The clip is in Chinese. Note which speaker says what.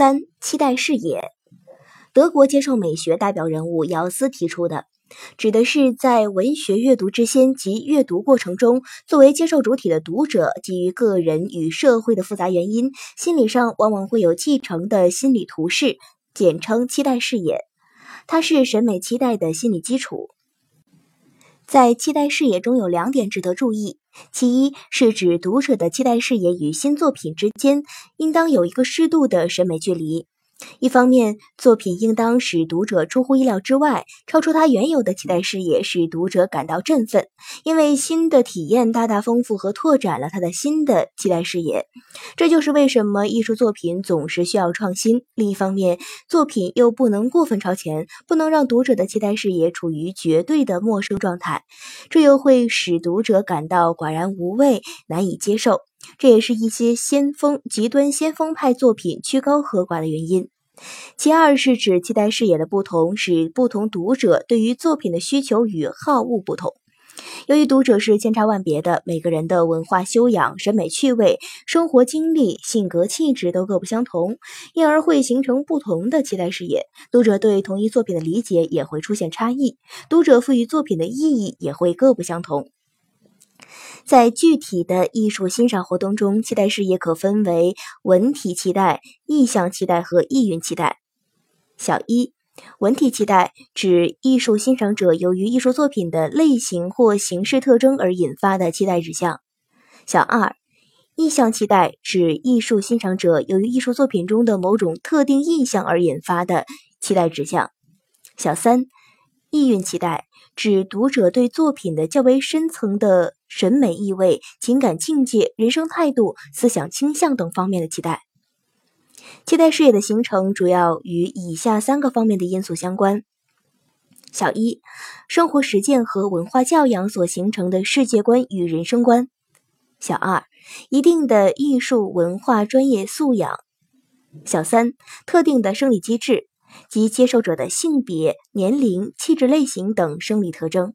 Speaker 1: 三、期待视野。德国接受美学代表人物姚斯提出的，指的是在文学阅读之先及阅读过程中，作为接受主体的读者，基于个人与社会的复杂原因，心理上往往会有继承的心理图式，简称期待视野。它是审美期待的心理基础。在期待视野中有两点值得注意，其一是指读者的期待视野与新作品之间应当有一个适度的审美距离。一方面，作品应当使读者出乎意料之外，超出他原有的期待视野，使读者感到振奋，因为新的体验大大丰富和拓展了他的新的期待视野。这就是为什么艺术作品总是需要创新。另一方面，作品又不能过分超前，不能让读者的期待视野处于绝对的陌生状态，这又会使读者感到寡然无味，难以接受。这也是一些先锋、极端先锋派作品曲高和寡的原因。其二是指期待视野的不同，使不同读者对于作品的需求与好恶不同。由于读者是千差万别的，每个人的文化修养、审美趣味、生活经历、性格气质都各不相同，因而会形成不同的期待视野。读者对同一作品的理解也会出现差异，读者赋予作品的意义也会各不相同。在具体的艺术欣赏活动中，期待视野可分为文体期待、意象期待和意蕴期待。小一，文体期待指艺术欣赏者由于艺术作品的类型或形式特征而引发的期待指向。小二，意象期待指艺术欣赏者由于艺术作品中的某种特定意象而引发的期待指向。小三，意蕴期待。指读者对作品的较为深层的审美意味、情感境界、人生态度、思想倾向等方面的期待。期待视野的形成主要与以下三个方面的因素相关：小一，生活实践和文化教养所形成的世界观与人生观；小二，一定的艺术文化专业素养；小三，特定的生理机制。及接受者的性别、年龄、气质类型等生理特征。